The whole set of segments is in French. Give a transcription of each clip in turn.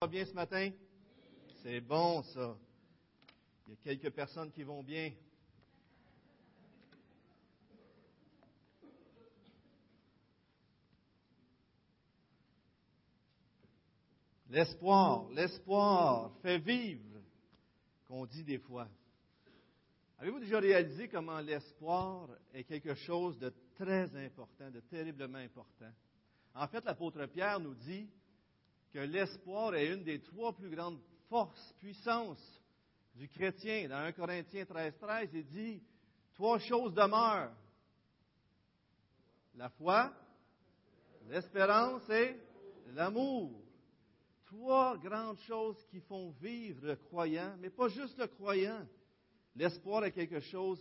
va bien ce matin? C'est bon, ça. Il y a quelques personnes qui vont bien. L'espoir, l'espoir fait vivre, qu'on dit des fois. Avez-vous déjà réalisé comment l'espoir est quelque chose de très important, de terriblement important? En fait, l'apôtre Pierre nous dit que l'espoir est une des trois plus grandes forces, puissances du chrétien. Dans 1 Corinthiens 13, 13, il dit trois choses demeurent. La foi, l'espérance et l'amour. Trois grandes choses qui font vivre le croyant, mais pas juste le croyant. L'espoir est quelque chose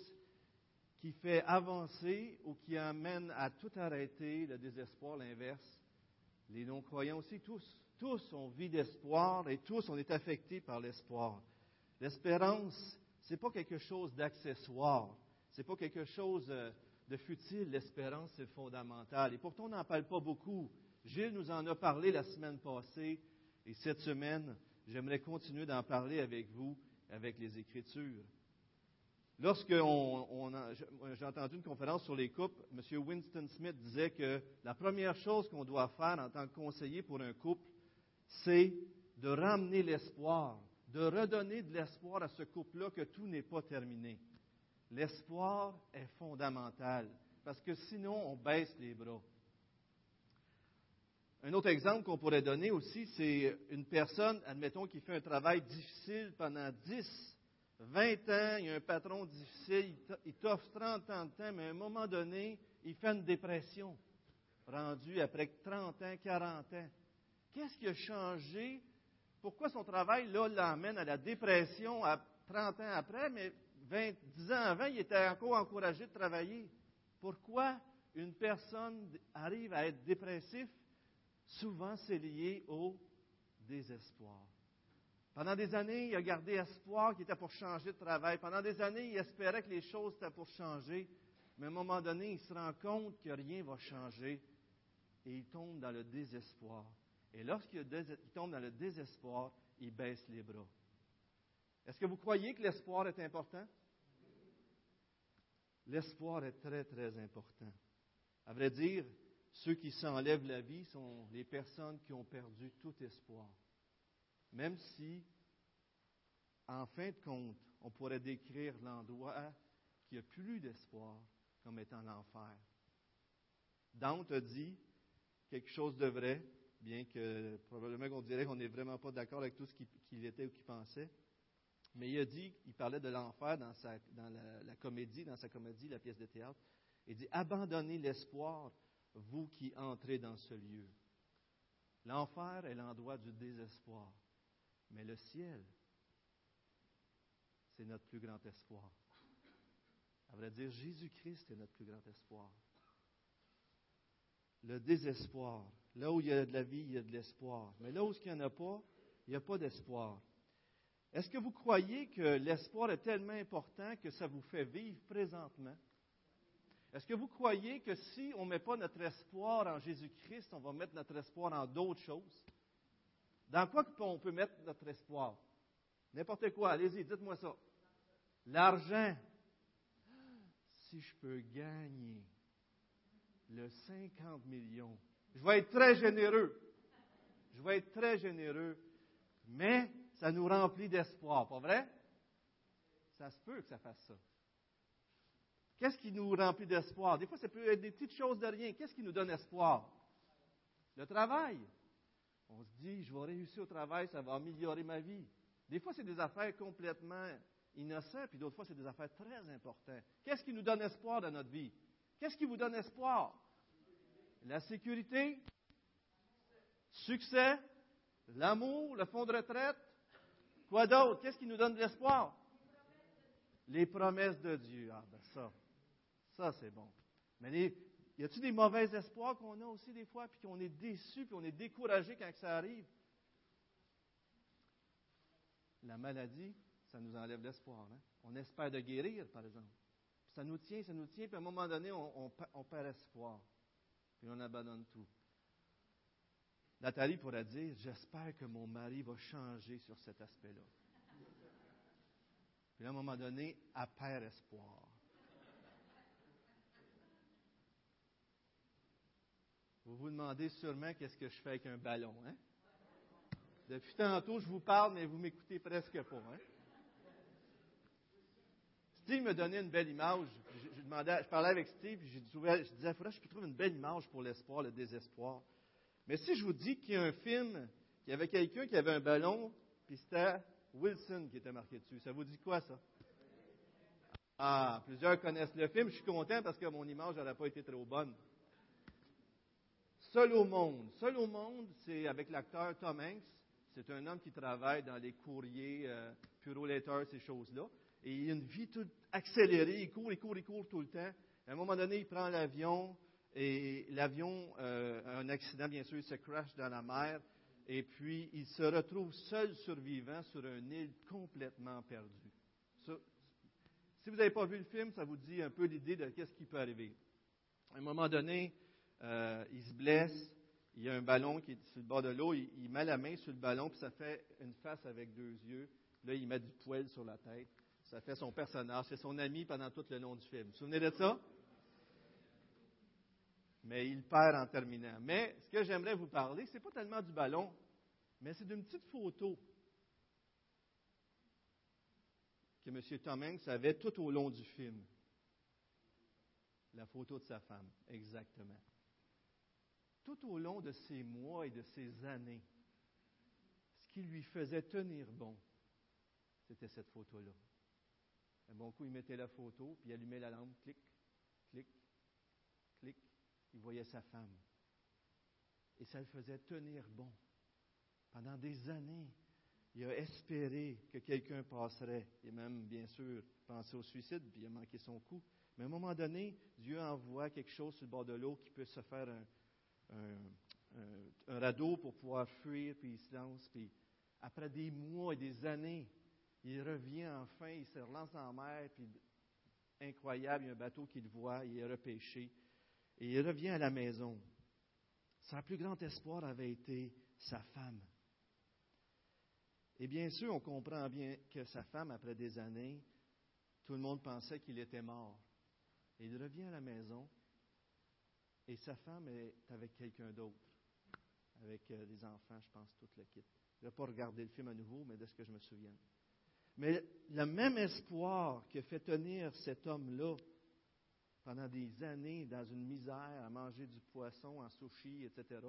qui fait avancer ou qui amène à tout arrêter, le désespoir, l'inverse. Les non-croyants aussi, tous tous ont vie d'espoir et tous on est affectés par l'espoir. L'espérance, ce n'est pas quelque chose d'accessoire, ce n'est pas quelque chose euh, de futile. L'espérance, c'est fondamental. Et pourtant, on n'en parle pas beaucoup. Gilles nous en a parlé la semaine passée et cette semaine, j'aimerais continuer d'en parler avec vous, avec les Écritures. Lorsque j'ai entendu une conférence sur les couples, M. Winston Smith disait que la première chose qu'on doit faire en tant que conseiller pour un couple, c'est de ramener l'espoir, de redonner de l'espoir à ce couple-là que tout n'est pas terminé. L'espoir est fondamental, parce que sinon on baisse les bras. Un autre exemple qu'on pourrait donner aussi, c'est une personne, admettons, qui fait un travail difficile pendant 10, 20 ans, il y a un patron difficile, il t'offre 30 ans de temps, mais à un moment donné, il fait une dépression, rendue après 30 ans, 40 ans. Qu'est-ce qui a changé? Pourquoi son travail, là, l'emmène à la dépression à 30 ans après, mais 20, 10 ans avant, il était encore encouragé de travailler? Pourquoi une personne arrive à être dépressif? Souvent, c'est lié au désespoir. Pendant des années, il a gardé espoir qu'il était pour changer de travail. Pendant des années, il espérait que les choses étaient pour changer. Mais à un moment donné, il se rend compte que rien ne va changer et il tombe dans le désespoir. Et lorsqu'il tombe dans le désespoir, il baisse les bras. Est-ce que vous croyez que l'espoir est important? L'espoir est très, très important. À vrai dire, ceux qui s'enlèvent la vie sont les personnes qui ont perdu tout espoir. Même si, en fin de compte, on pourrait décrire l'endroit qui n'a plus d'espoir comme étant l'enfer. Dante a dit quelque chose de vrai, bien que probablement qu'on dirait qu'on n'est vraiment pas d'accord avec tout ce qu'il était ou qu'il pensait. Mais il a dit, il parlait de l'enfer dans, la, comédie, dans sa comédie, la pièce de théâtre. Il dit Abandonnez l'espoir, vous qui entrez dans ce lieu. L'enfer est l'endroit du désespoir, mais le ciel, c'est notre plus grand espoir. À vrai dire, Jésus-Christ est notre plus grand espoir. Le désespoir, Là où il y a de la vie, il y a de l'espoir. Mais là où il n'y en a pas, il n'y a pas d'espoir. Est-ce que vous croyez que l'espoir est tellement important que ça vous fait vivre présentement? Est-ce que vous croyez que si on ne met pas notre espoir en Jésus-Christ, on va mettre notre espoir en d'autres choses? Dans quoi on peut mettre notre espoir? N'importe quoi, allez-y, dites-moi ça. L'argent. Si je peux gagner le 50 millions, je vais être très généreux. Je vais être très généreux. Mais ça nous remplit d'espoir, pas vrai? Ça se peut que ça fasse ça. Qu'est-ce qui nous remplit d'espoir? Des fois, ça peut être des petites choses de rien. Qu'est-ce qui nous donne espoir? Le travail. On se dit, je vais réussir au travail, ça va améliorer ma vie. Des fois, c'est des affaires complètement innocentes, puis d'autres fois, c'est des affaires très importantes. Qu'est-ce qui nous donne espoir dans notre vie? Qu'est-ce qui vous donne espoir? La sécurité, succès, l'amour, le fonds de retraite. Quoi d'autre? Qu'est-ce qui nous donne de l'espoir? Les promesses de Dieu. Ah, ben ça, ça c'est bon. Mais y a-t-il des mauvais espoirs qu'on a aussi des fois, puis qu'on est déçu, puis on est découragé quand ça arrive? La maladie, ça nous enlève l'espoir. Hein? On espère de guérir, par exemple. ça nous tient, ça nous tient, puis à un moment donné, on, on perd espoir puis on abandonne tout. Nathalie pourrait dire, j'espère que mon mari va changer sur cet aspect-là. Puis à un moment donné, elle perd espoir. Vous vous demandez sûrement qu'est-ce que je fais avec un ballon, hein? Depuis tantôt, je vous parle, mais vous m'écoutez presque pas, hein? Steve me donnait une belle image. Je, parlais avec Steve, et je, je disais, il faudrait que je trouve une belle image pour l'espoir, le désespoir. Mais si je vous dis qu'il y a un film, qu'il y avait quelqu'un qui avait un ballon, puis c'était Wilson qui était marqué dessus, ça vous dit quoi, ça? Ah, plusieurs connaissent le film. Je suis content parce que mon image n'aurait pas été trop bonne. Seul au monde. Seul au monde, c'est avec l'acteur Tom Hanks. C'est un homme qui travaille dans les courriers, euh, Puro Letter, ces choses-là. Il a une vie toute accélérée. Il court, il court, il court tout le temps. À un moment donné, il prend l'avion et l'avion euh, a un accident, bien sûr, il se crash dans la mer. Et puis, il se retrouve seul survivant sur une île complètement perdue. si vous n'avez pas vu le film, ça vous dit un peu l'idée de ce qui peut arriver. À un moment donné, euh, il se blesse, il y a un ballon qui est sur le bord de l'eau, il, il, met la main sur le ballon, puis ça fait une face avec deux yeux. Là, il met du poil sur la tête. Ça fait son personnage, c'est son ami pendant tout le long du film. Vous vous souvenez de ça? Mais il perd en terminant. Mais ce que j'aimerais vous parler, ce n'est pas tellement du ballon, mais c'est d'une petite photo que M. Tom avait tout au long du film. La photo de sa femme, exactement. Tout au long de ces mois et de ces années, ce qui lui faisait tenir bon, c'était cette photo-là. Un bon coup, il mettait la photo, puis il allumait la lampe, clic, clic, clic. Il voyait sa femme. Et ça le faisait tenir bon. Pendant des années, il a espéré que quelqu'un passerait. Et même, bien sûr, pensé au suicide, puis il a manqué son coup. Mais à un moment donné, Dieu envoie quelque chose sur le bord de l'eau qui peut se faire un, un radeau pour pouvoir fuir, puis il se lance. Puis après des mois et des années, il revient enfin, il se relance en mer, puis incroyable, il y a un bateau qu'il voit, il est repêché, et il revient à la maison. Son plus grand espoir avait été sa femme. Et bien sûr, on comprend bien que sa femme, après des années, tout le monde pensait qu'il était mort. Et il revient à la maison, et sa femme est avec quelqu'un d'autre, avec euh, des enfants, je pense, toute le kit. Je pas regarder le film à nouveau, mais de ce que je me souviens. Mais le même espoir qui fait tenir cet homme-là pendant des années dans une misère, à manger du poisson en sushi, etc.,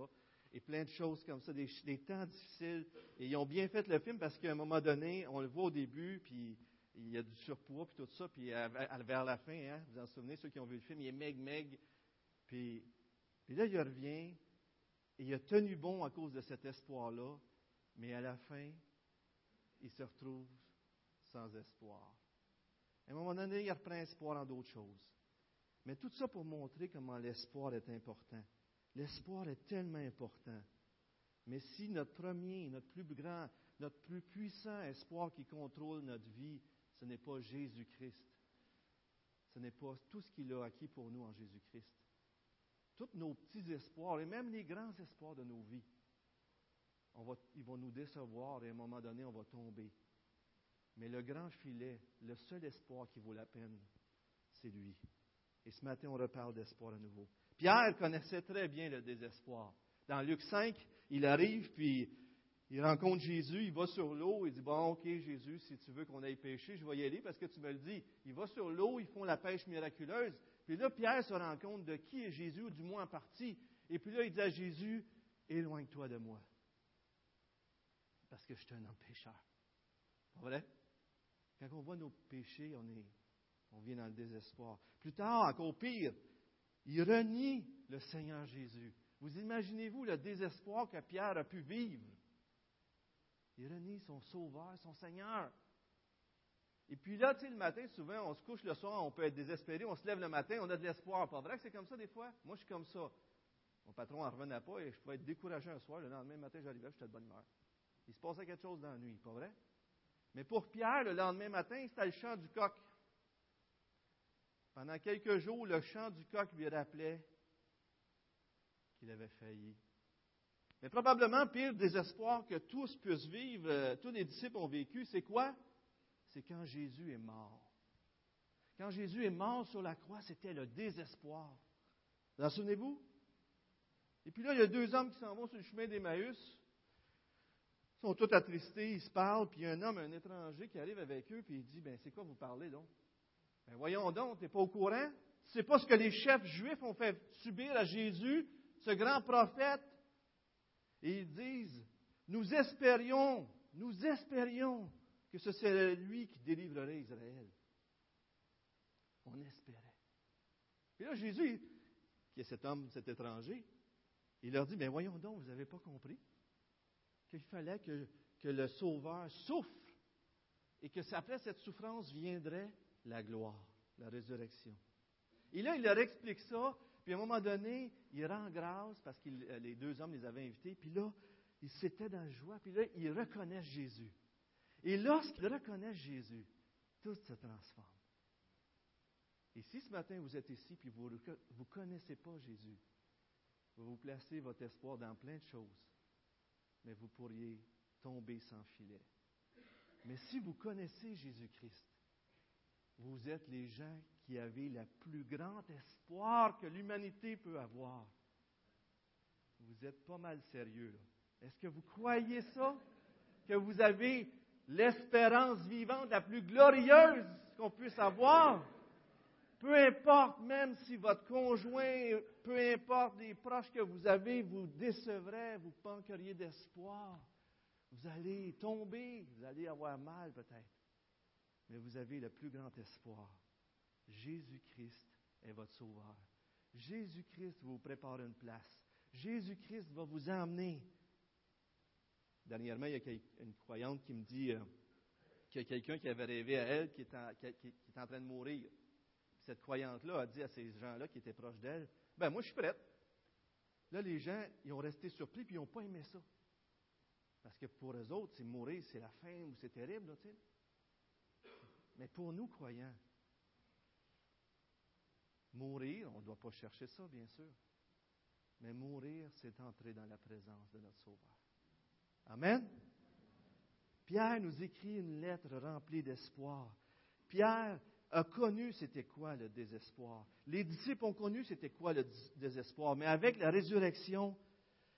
et plein de choses comme ça, des, temps difficiles. Et ils ont bien fait le film parce qu'à un moment donné, on le voit au début, puis il y a du surpoids, puis tout ça, puis vers la fin, hein, vous en souvenez, ceux qui ont vu le film, il est meg, meg. Puis, puis là, il revient, et il a tenu bon à cause de cet espoir-là, mais à la fin, il se retrouve sans espoir. À un moment donné, il reprend espoir en d'autres choses. Mais tout ça pour montrer comment l'espoir est important. L'espoir est tellement important. Mais si notre premier, notre plus grand, notre plus puissant espoir qui contrôle notre vie, ce n'est pas Jésus-Christ, ce n'est pas tout ce qu'il a acquis pour nous en Jésus-Christ. Tous nos petits espoirs et même les grands espoirs de nos vies, ils vont nous décevoir et à un moment donné, on va tomber. Mais le grand filet, le seul espoir qui vaut la peine, c'est lui. Et ce matin, on reparle d'espoir à nouveau. Pierre connaissait très bien le désespoir. Dans Luc 5, il arrive, puis il rencontre Jésus, il va sur l'eau, il dit, bon, ok Jésus, si tu veux qu'on aille pêcher, je vais y aller parce que tu me le dis. Il va sur l'eau, ils font la pêche miraculeuse. Puis là, Pierre se rend compte de qui est Jésus, ou du moins en partie. Et puis là, il dit à Jésus, éloigne-toi de moi. Parce que je suis un homme pécheur. Pas? Quand on voit nos péchés, on, est, on vient dans le désespoir. Plus tard, encore pire, il renie le Seigneur Jésus. Vous imaginez-vous le désespoir que Pierre a pu vivre? Il renie son Sauveur, son Seigneur. Et puis là, tu sais, le matin, souvent, on se couche le soir, on peut être désespéré, on se lève le matin, on a de l'espoir. Pas vrai que c'est comme ça des fois? Moi, je suis comme ça. Mon patron n'en revenait pas et je pouvais être découragé un soir. Le lendemain matin, j'arrivais, j'étais de bonne humeur. Il se passait quelque chose dans la nuit, pas vrai? Mais pour Pierre, le lendemain matin, c'était le chant du coq. Pendant quelques jours, le chant du coq lui rappelait qu'il avait failli Mais probablement, pire désespoir que tous puissent vivre, euh, tous les disciples ont vécu, c'est quoi? C'est quand Jésus est mort. Quand Jésus est mort sur la croix, c'était le désespoir. Vous en souvenez-vous? Et puis là, il y a deux hommes qui s'en vont sur le chemin d'Emmaüs. Ils sont tous attristés, ils se parlent, puis il y a un homme, un étranger qui arrive avec eux, puis il dit, ben c'est quoi vous parlez donc? Ben voyons donc, tu n'es pas au courant? Tu sais pas ce que les chefs juifs ont fait subir à Jésus, ce grand prophète? Et ils disent, nous espérions, nous espérions que ce serait lui qui délivrerait Israël. On espérait. Et là, Jésus, qui est cet homme, cet étranger, il leur dit, mais voyons donc, vous n'avez pas compris? Qu'il fallait que, que, le Sauveur souffre et que après cette souffrance viendrait la gloire, la résurrection. Et là, il leur explique ça, puis à un moment donné, il rend grâce parce que les deux hommes les avaient invités, puis là, ils s'étaient dans la joie, puis là, ils reconnaissent Jésus. Et lorsqu'ils reconnaissent Jésus, tout se transforme. Et si ce matin vous êtes ici, puis vous ne connaissez pas Jésus, vous placez votre espoir dans plein de choses, mais vous pourriez tomber sans filet. Mais si vous connaissez Jésus-Christ, vous êtes les gens qui avez le plus grand espoir que l'humanité peut avoir. Vous êtes pas mal sérieux. Est-ce que vous croyez ça? Que vous avez l'espérance vivante la plus glorieuse qu'on puisse avoir? Peu importe, même si votre conjoint, peu importe les proches que vous avez, vous décevraient, vous manqueriez d'espoir. Vous allez tomber, vous allez avoir mal peut-être. Mais vous avez le plus grand espoir. Jésus-Christ est votre sauveur. Jésus-Christ vous prépare une place. Jésus-Christ va vous emmener. Dernièrement, il y a une croyante qui me dit euh, qu'il y a quelqu'un qui avait rêvé à elle qui est en train de mourir cette croyante-là a dit à ces gens-là qui étaient proches d'elle, ben moi je suis prête. Là, les gens, ils ont resté surpris puis ils n'ont pas aimé ça. Parce que pour eux autres, c'est mourir, c'est la fin ou c'est terrible, tu sais. Mais pour nous, croyants, mourir, on ne doit pas chercher ça, bien sûr. Mais mourir, c'est entrer dans la présence de notre Sauveur. Amen. Pierre nous écrit une lettre remplie d'espoir. Pierre a connu c'était quoi le désespoir. Les disciples ont connu c'était quoi le désespoir. Mais avec la résurrection,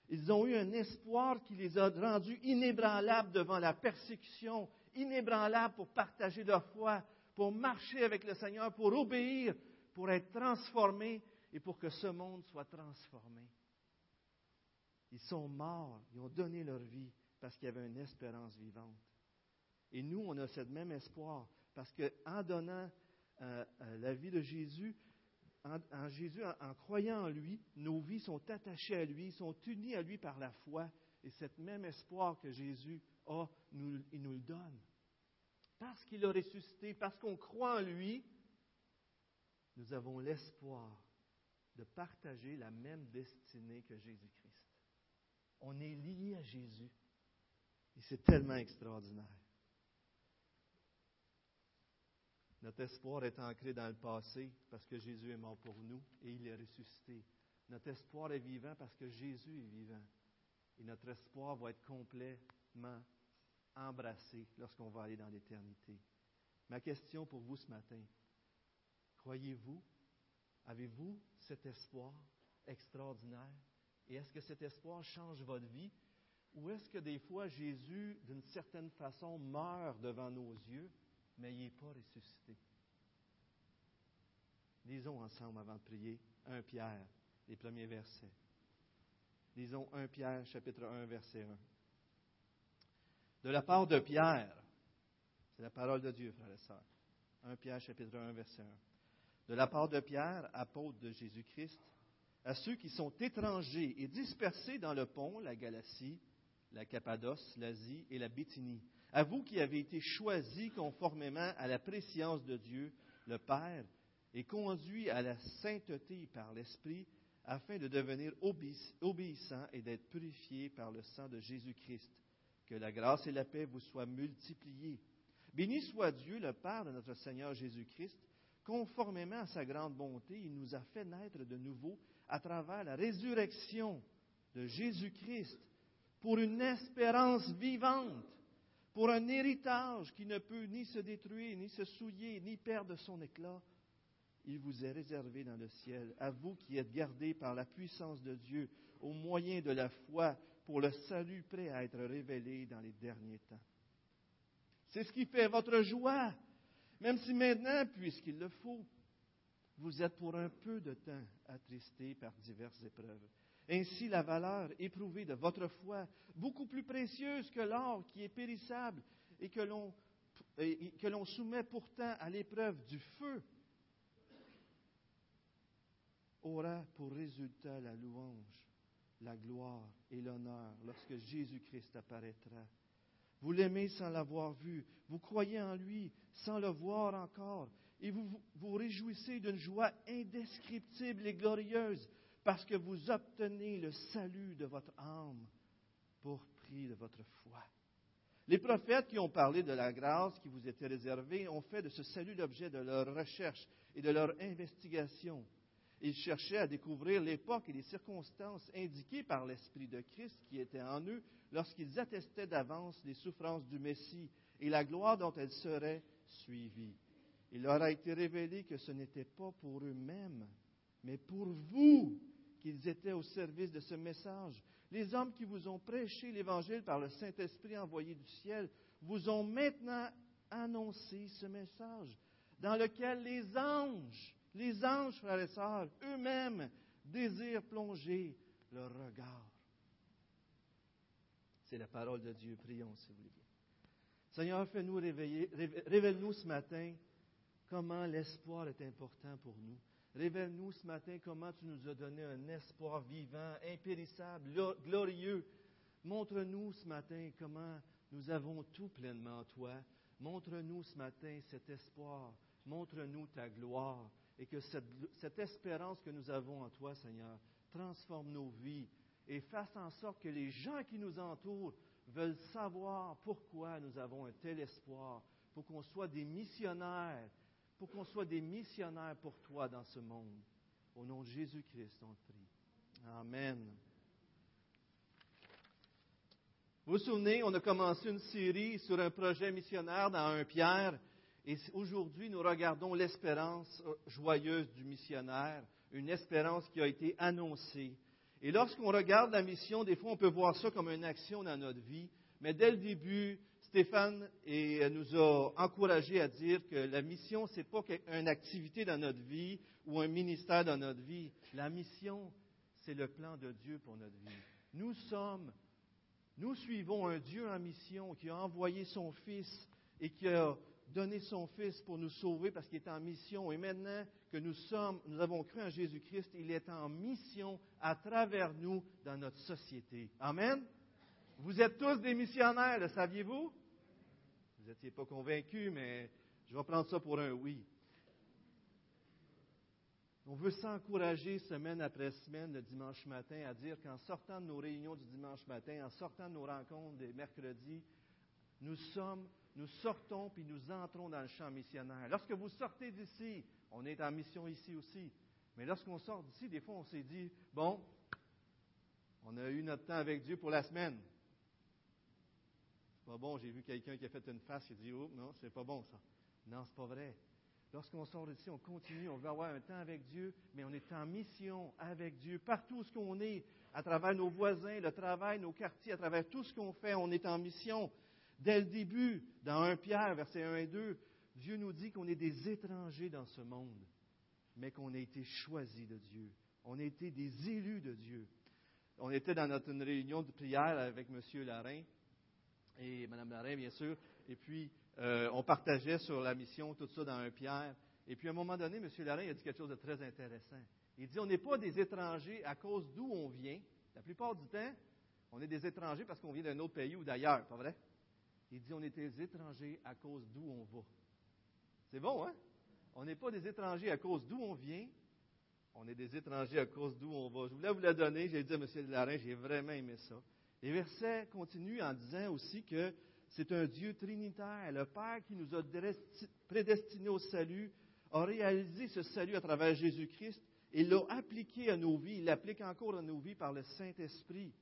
ils ont eu un espoir qui les a rendus inébranlables devant la persécution, inébranlables pour partager leur foi, pour marcher avec le Seigneur, pour obéir, pour être transformés et pour que ce monde soit transformé. Ils sont morts, ils ont donné leur vie parce qu'il y avait une espérance vivante. Et nous, on a ce même espoir parce qu'en donnant la vie de Jésus, en, Jésus, en, croyant en lui, nos vies sont attachées à lui, sont unies à lui par la foi. Et cet même espoir que Jésus a, il nous le donne. Parce qu'il a ressuscité, parce qu'on croit en lui, nous avons l'espoir de partager la même destinée que Jésus-Christ. On est lié à Jésus. Et c'est tellement extraordinaire. Notre espoir est ancré dans le passé parce que Jésus est mort pour nous et il est ressuscité. Notre espoir est vivant parce que Jésus est vivant. Et notre espoir va être complètement embrassé lorsqu'on va aller dans l'éternité. Ma question pour vous ce matin, croyez-vous, avez-vous cet espoir extraordinaire? Et est-ce que cet espoir change votre vie? Ou est-ce que des fois Jésus, d'une certaine façon, meurt devant nos yeux mais il n'est pas ressuscité. Lisons ensemble avant de prier 1 Pierre, les premiers versets. Lisons 1 Pierre, chapitre 1, verset 1. De la part de Pierre, c'est la parole de Dieu, frères et sœurs. 1 Pierre, chapitre 1, verset 1. De la part de Pierre, apôtre de Jésus-Christ, à ceux qui sont étrangers et dispersés dans le pont, la Galatie, la Cappadoce, l'Asie et la Bithynie, à vous qui avez été choisis conformément à la préscience de Dieu, le Père, et conduits à la sainteté par l'Esprit, afin de devenir obéissants et d'être purifiés par le sang de Jésus-Christ. Que la grâce et la paix vous soient multipliées. Béni soit Dieu, le Père de notre Seigneur Jésus-Christ. Conformément à sa grande bonté, il nous a fait naître de nouveau à travers la résurrection de Jésus-Christ pour une espérance vivante, pour un héritage qui ne peut ni se détruire, ni se souiller, ni perdre son éclat. Il vous est réservé dans le ciel, à vous qui êtes gardés par la puissance de Dieu au moyen de la foi pour le salut prêt à être révélé dans les derniers temps. C'est ce qui fait votre joie, même si maintenant, puisqu'il le faut, vous êtes pour un peu de temps attristés par diverses épreuves. Ainsi, la valeur éprouvée de votre foi, beaucoup plus précieuse que l'or qui est périssable et que l'on, soumet pourtant à l'épreuve du feu, aura pour résultat la louange, la gloire et l'honneur lorsque Jésus-Christ apparaîtra. Vous l'aimez sans l'avoir vu, vous croyez en lui sans le voir encore, et vous vous réjouissez d'une joie indescriptible et glorieuse parce que vous obtenez le salut de votre âme pour prix de votre foi. Les prophètes qui ont parlé de la grâce qui vous était réservée ont fait de ce salut l'objet de leur recherche et de leur investigation. Ils cherchaient à découvrir l'époque et les circonstances indiquées par l'Esprit de Christ qui était en eux lorsqu'ils attestaient d'avance les souffrances du Messie et la gloire dont elles seraient suivies. Il leur a été révélé que ce n'était pas pour eux-mêmes, mais pour vous qu'ils étaient au service de ce message. Les hommes qui vous ont prêché l'Évangile par le Saint-Esprit envoyé du ciel vous ont maintenant annoncé ce message, dans lequel les anges, les anges, frères et sœurs, eux-mêmes désirent plonger leur regard. C'est la parole de Dieu. Prions, si vous voulez. Seigneur, fais-nous réveiller, révèle-nous ce matin comment l'espoir est important pour nous. Révèle-nous ce matin comment tu nous as donné un espoir vivant, impérissable, glorieux. Montre-nous ce matin comment nous avons tout pleinement en toi. Montre-nous ce matin cet espoir. Montre-nous ta gloire. Et que cette, espérance que nous avons en toi, Seigneur, transforme nos vies et fasse en sorte que les gens qui nous entourent veulent savoir pourquoi nous avons un tel espoir, pour qu'on soit des missionnaires pour qu'on soit des missionnaires pour toi dans ce monde. Au nom de Jésus-Christ, on prie. Amen. Vous vous souvenez, on a commencé une série sur un projet missionnaire dans un Pierre. Et aujourd'hui, nous regardons l'espérance joyeuse du missionnaire, une espérance qui a été annoncée. Et lorsqu'on regarde la mission, des fois, on peut voir ça comme une action dans notre vie. Mais dès le début, Stéphane nous a encouragés à dire que la mission, ce n'est pas une activité dans notre vie ou un ministère dans notre vie. La mission, c'est le plan de Dieu pour notre vie. Nous sommes, nous suivons un Dieu en mission qui a envoyé son Fils et qui a donné son Fils pour nous sauver parce qu'il est en mission. Et maintenant que nous sommes, nous avons cru en Jésus-Christ, il est en mission à travers nous dans notre société. Amen. Vous êtes tous des missionnaires, le saviez-vous? N'étiez pas convaincu, mais je vais prendre ça pour un oui. On veut s'encourager semaine après semaine, le dimanche matin, à dire qu'en sortant de nos réunions du dimanche matin, en sortant de nos rencontres des mercredis, nous sommes, nous sortons puis nous entrons dans le champ missionnaire. Lorsque vous sortez d'ici, on est en mission ici aussi. Mais lorsqu'on sort d'ici, des fois, on s'est dit, bon, on a eu notre temps avec Dieu pour la semaine pas bon. J'ai vu quelqu'un qui a fait une face qui dit, oh, non, c'est pas bon ça. Non, c'est pas vrai. Lorsqu'on sort d'ici, on continue, on veut avoir un temps avec Dieu, mais on est en mission avec Dieu. Partout où qu'on est, à travers nos voisins, le travail, nos quartiers, à travers tout ce qu'on fait, on est en mission. Dès le début, dans 1 Pierre, versets 1 et 2, Dieu nous dit qu'on est des étrangers dans ce monde, mais qu'on a été choisis de Dieu. On a été des élus de Dieu. On était dans notre réunion de prière avec M. Larin, et Mme Larin, bien sûr. Et puis, euh, on partageait sur la mission, tout ça dans un Pierre. Et puis, à un moment donné, M. Larin a dit quelque chose de très intéressant. Il dit, on n'est pas des étrangers à cause d'où on vient. La plupart du temps, on est des étrangers parce qu'on vient d'un autre pays ou d'ailleurs, pas vrai? Il dit, on est des étrangers à cause d'où on va. C'est bon, hein? On n'est pas des étrangers à cause d'où on vient. On est des étrangers à cause d'où on va. Je voulais vous la donner. J'ai dit à M. Larin, j'ai vraiment aimé ça. Les versets continuent en disant aussi que c'est un Dieu trinitaire. Le Père qui nous a prédestinés au salut a réalisé ce salut à travers Jésus-Christ et l'a appliqué à nos vies. Il l'applique encore à nos vies par le Saint-Esprit.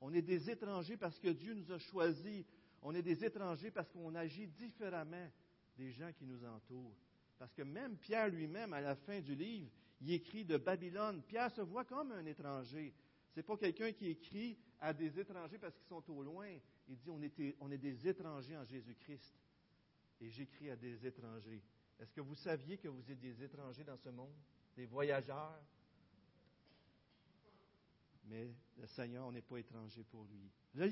On est des étrangers parce que Dieu nous a choisis. On est des étrangers parce qu'on agit différemment des gens qui nous entourent. Parce que même Pierre lui-même, à la fin du livre, il écrit de Babylone. Pierre se voit comme un étranger. Ce n'est pas quelqu'un qui écrit à des étrangers parce qu'ils sont au loin. Il dit on, est des étrangers en Jésus-Christ. Et j'écris à des étrangers. Est-ce que vous saviez que vous êtes des étrangers dans ce monde? Des voyageurs? Mais le Seigneur, on n'est pas étranger pour lui.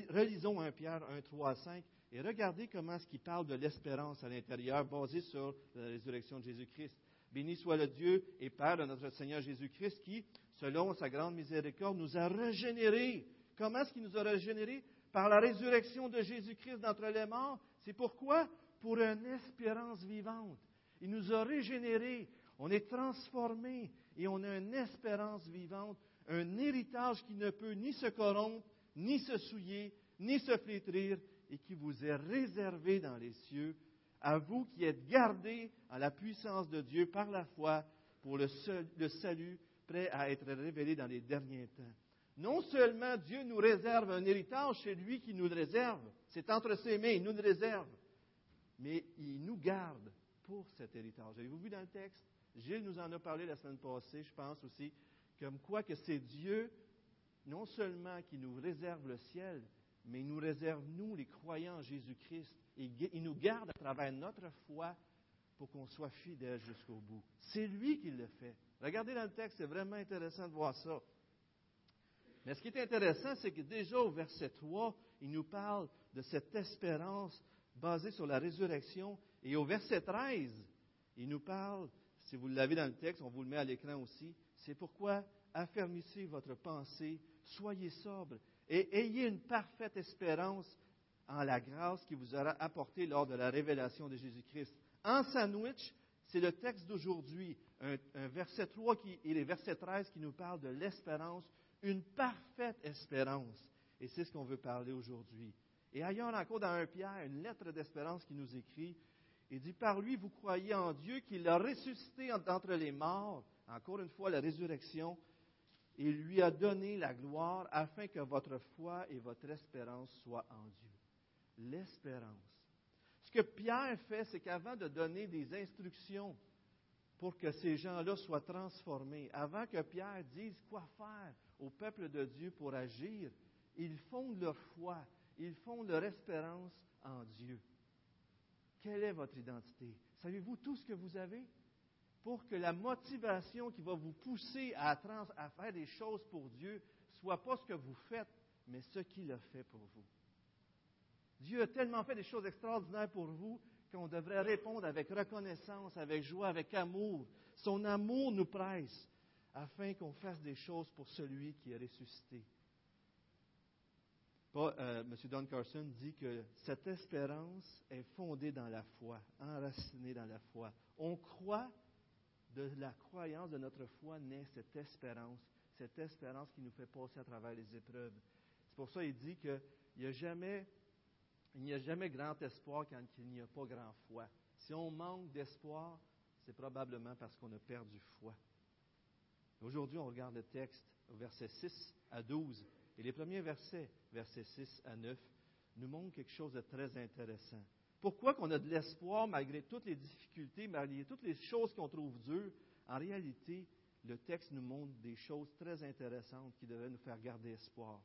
Relisons 1 Pierre 1, 3 5 et regardez comment ce qu'il parle de l'espérance à l'intérieur basée sur la résurrection de Jésus-Christ. Béni soit le Dieu et Père de notre Seigneur Jésus-Christ qui, selon sa grande miséricorde, nous a régénérés. Comment est-ce qu'il nous a régénérés? Par la résurrection de Jésus-Christ d'entre les morts. C'est pourquoi? Pour une espérance vivante. Il nous a régénérés. On est transformés et on a une espérance vivante, un héritage qui ne peut ni se corrompre, ni se souiller, ni se flétrir, et qui vous est réservé dans les cieux à vous qui êtes gardés à la puissance de Dieu par la foi pour le, salut prêt à être révélé dans les derniers temps. Non seulement Dieu nous réserve un héritage, c'est lui qui nous le réserve, c'est entre ses mains, il nous le réserve, mais il nous garde pour cet héritage. Avez-vous vu dans le texte? Gilles nous en a parlé la semaine passée, je pense aussi, comme quoi que c'est Dieu, non seulement qui nous réserve le ciel, mais il nous réserve, nous, les croyants en Jésus-Christ, il nous garde à travers notre foi pour qu'on soit fidèle jusqu'au bout. C'est lui qui le fait. Regardez dans le texte, c'est vraiment intéressant de voir ça. Mais ce qui est intéressant, c'est que déjà au verset 3, il nous parle de cette espérance basée sur la résurrection. Et au verset 13, il nous parle, si vous l'avez dans le texte, on vous le met à l'écran aussi, c'est pourquoi affermissez votre pensée, soyez sobre et ayez une parfaite espérance en la grâce qui vous aura apporté lors de la révélation de Jésus-Christ. En sandwich, c'est le texte d'aujourd'hui, un, verset 3 qui, et les versets 13 qui nous parlent de l'espérance, une parfaite espérance. Et c'est ce qu'on veut parler aujourd'hui. Et ailleurs encore dans un Pierre, une lettre d'espérance qui nous écrit, il dit, par lui, vous croyez en Dieu, qu'il a ressuscité d'entre les morts, encore une fois la résurrection, et lui a donné la gloire afin que votre foi et votre espérance soient en Dieu l'espérance. Ce que Pierre fait, c'est qu'avant de donner des instructions pour que ces gens-là soient transformés, avant que Pierre dise quoi faire au peuple de Dieu pour agir, ils fondent leur foi, ils fondent leur espérance en Dieu. Quelle est votre identité? Savez-vous tout ce que vous avez? Pour que la motivation qui va vous pousser à, faire des choses pour Dieu soit pas ce que vous faites, mais ce qu'il a fait pour vous. Dieu a tellement fait des choses extraordinaires pour vous qu'on devrait répondre avec reconnaissance, avec joie, avec amour. Son amour nous presse afin qu'on fasse des choses pour celui qui est ressuscité. Euh, M. Don Carson dit que cette espérance est fondée dans la foi, enracinée dans la foi. On croit, de la croyance de notre foi naît cette espérance, cette espérance qui nous fait passer à travers les épreuves. C'est pour ça qu'il dit qu'il n'y a jamais il n'y a jamais grand espoir quand il n'y a pas grand foi. Si on manque d'espoir, c'est probablement parce qu'on a perdu foi. Aujourd'hui, on regarde le texte au verset 6 à 12. Et les premiers versets, versets 6 à 9, nous montrent quelque chose de très intéressant. Pourquoi qu'on a de l'espoir malgré toutes les difficultés, malgré toutes les choses qu'on trouve dures? En réalité, le texte nous montre des choses très intéressantes qui devraient nous faire garder espoir.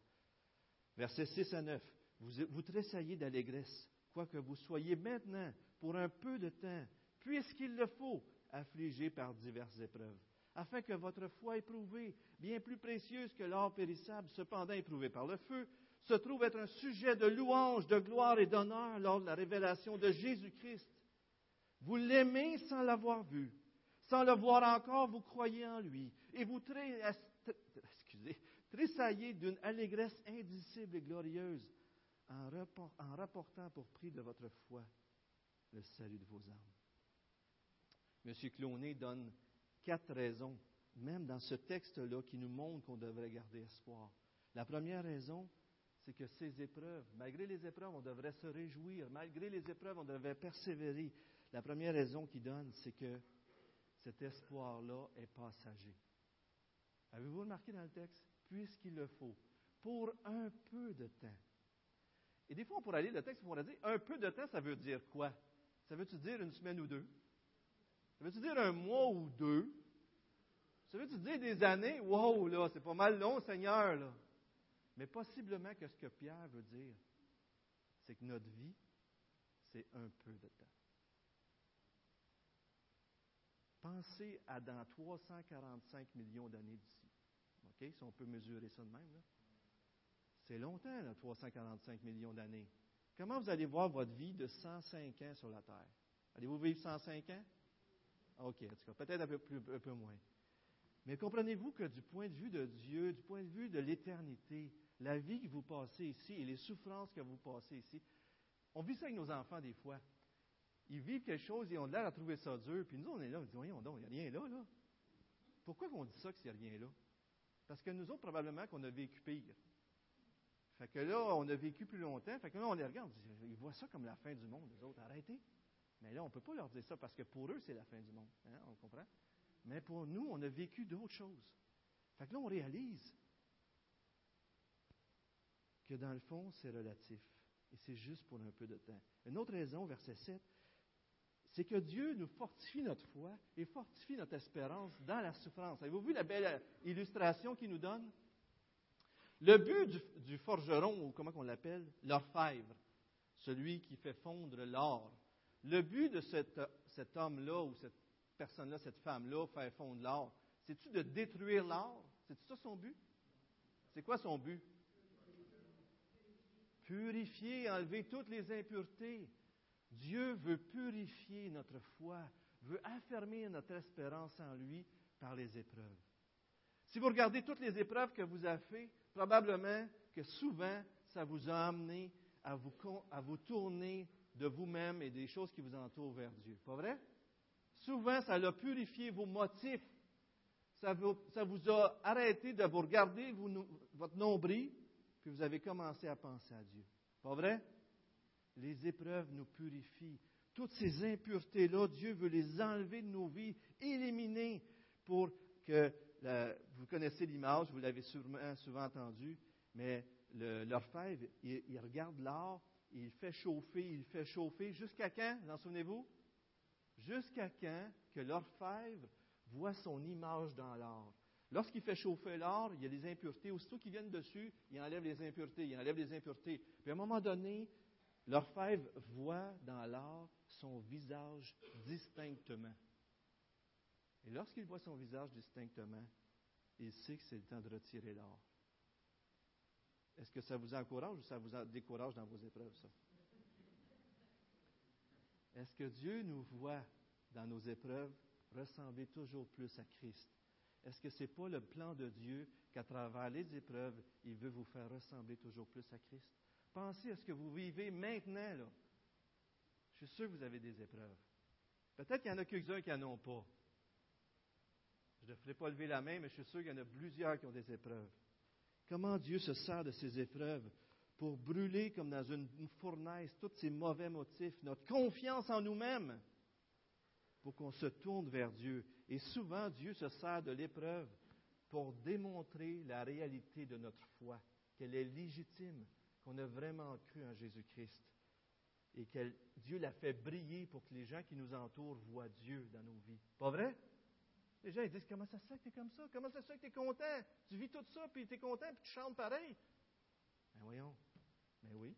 Versets 6 à 9. Vous, tressaillez d'allégresse, quoique vous soyez maintenant, pour un peu de temps, puisqu'il le faut, affligés par diverses épreuves, afin que votre foi éprouvée, bien plus précieuse que l'or périssable, cependant éprouvée par le feu, se trouve être un sujet de louange, de gloire et d'honneur lors de la révélation de Jésus-Christ. Vous l'aimez sans l'avoir vu. Sans le voir encore, vous croyez en lui. Et vous tressaillez d'une allégresse indicible et glorieuse en, rapportant pour prix de votre foi le salut de vos âmes. M. Cloné donne quatre raisons, même dans ce texte-là, qui nous montrent qu'on devrait garder espoir. La première raison, c'est que ces épreuves, malgré les épreuves, on devrait se réjouir. Malgré les épreuves, on devrait persévérer. La première raison qu'il donne, c'est que cet espoir-là est passager. Avez-vous remarqué dans le texte? Puisqu'il le faut pour un peu de temps. Et des fois, on pourrait lire le texte, on pourrait dire, un peu de temps, ça veut dire quoi? Ça veut-tu dire une semaine ou deux? Ça veut-tu dire un mois ou deux? Ça veut-tu dire des années? Wow, là, c'est pas mal long, Seigneur, là. Mais possiblement que ce que Pierre veut dire, c'est que notre vie, c'est un peu de temps. Pensez à dans 345 millions d'années d'ici. OK? Si on peut mesurer ça de même, là. C'est longtemps, là, 345 millions d'années. Comment vous allez voir votre vie de 105 ans sur la Terre? Allez-vous vivre 105 ans? OK, en tout cas, peut-être un peu, plus, un peu moins. Mais comprenez-vous que du point de vue de Dieu, du point de vue de l'éternité, la vie que vous passez ici et les souffrances que vous passez ici, on vit ça avec nos enfants des fois. Ils vivent quelque chose et ont l'air à trouver ça dur, puis nous, on est là, on dit, voyons donc, il n'y a rien là, là. Pourquoi on dit ça qu'il n'y a rien là? Parce que nous autres, probablement qu'on a vécu pire. Fait que là, on a vécu plus longtemps. Fait que là, on les regarde. Ils voient ça comme la fin du monde, les autres. Arrêtez. Mais là, on ne peut pas leur dire ça parce que pour eux, c'est la fin du monde. Hein, on comprend? Mais pour nous, on a vécu d'autres choses. Fait que là, on réalise que dans le fond, c'est relatif. Et c'est juste pour un peu de temps. Une autre raison, verset 7, c'est que Dieu nous fortifie notre foi et fortifie notre espérance dans la souffrance. Avez-vous vu la belle illustration qu'il nous donne? Le but du, forgeron, ou comment on l'appelle, l'orfèvre, celui qui fait fondre l'or, le but de cet, cet homme-là ou cette personne-là, cette femme-là, faire fondre l'or, c'est-tu de détruire l'or? C'est ça son but? C'est quoi son but? Purifier, enlever toutes les impuretés. Dieu veut purifier notre foi, veut affermir notre espérance en lui par les épreuves. Si vous regardez toutes les épreuves que vous avez faites, probablement que souvent, ça vous a amené à vous, à vous tourner de vous-même et des choses qui vous entourent vers Dieu. Pas vrai? Souvent, ça a purifié vos motifs. Ça vous, a arrêté de vous regarder vous, votre nombril, puis vous avez commencé à penser à Dieu. Pas vrai? Les épreuves nous purifient. Toutes ces impuretés-là, Dieu veut les enlever de nos vies, éliminer pour que vous connaissez l'image, vous l'avez souvent entendu, mais l'orfèvre, il, il, regarde l'or, il fait chauffer, il fait chauffer, jusqu'à quand, vous en souvenez-vous? Jusqu'à quand que l'orfèvre voit son image dans l'or? Lorsqu'il fait chauffer l'or, il y a des impuretés. Aussitôt qu'ils viennent dessus, il enlève les impuretés, il enlève les impuretés. Puis à un moment donné, l'orfèvre voit dans l'or son visage distinctement. Et lorsqu'il voit son visage distinctement, il sait que c'est le temps de retirer l'or. Est-ce que ça vous encourage ou ça vous décourage dans vos épreuves, ça? Est-ce que Dieu nous voit dans nos épreuves ressembler toujours plus à Christ? Est-ce que ce n'est pas le plan de Dieu qu'à travers les épreuves, il veut vous faire ressembler toujours plus à Christ? Pensez à ce que vous vivez maintenant, là. Je suis sûr que vous avez des épreuves. Peut-être qu'il y en a quelques-uns qui n'en ont pas. Je ne ferai pas lever la main, mais je suis sûr qu'il y en a plusieurs qui ont des épreuves. Comment Dieu se sert de ces épreuves pour brûler comme dans une, fournaise tous ces mauvais motifs, notre confiance en nous-mêmes, pour qu'on se tourne vers Dieu. Et souvent, Dieu se sert de l'épreuve pour démontrer la réalité de notre foi, qu'elle est légitime, qu'on a vraiment cru en Jésus-Christ et que Dieu l'a fait briller pour que les gens qui nous entourent voient Dieu dans nos vies. Pas vrai? Les gens ils disent Comment ça se fait que tu es comme ça? Comment ça se fait que tu es content? Tu vis tout ça, puis tu es content, puis tu chantes pareil. Ben voyons. Mais ben oui.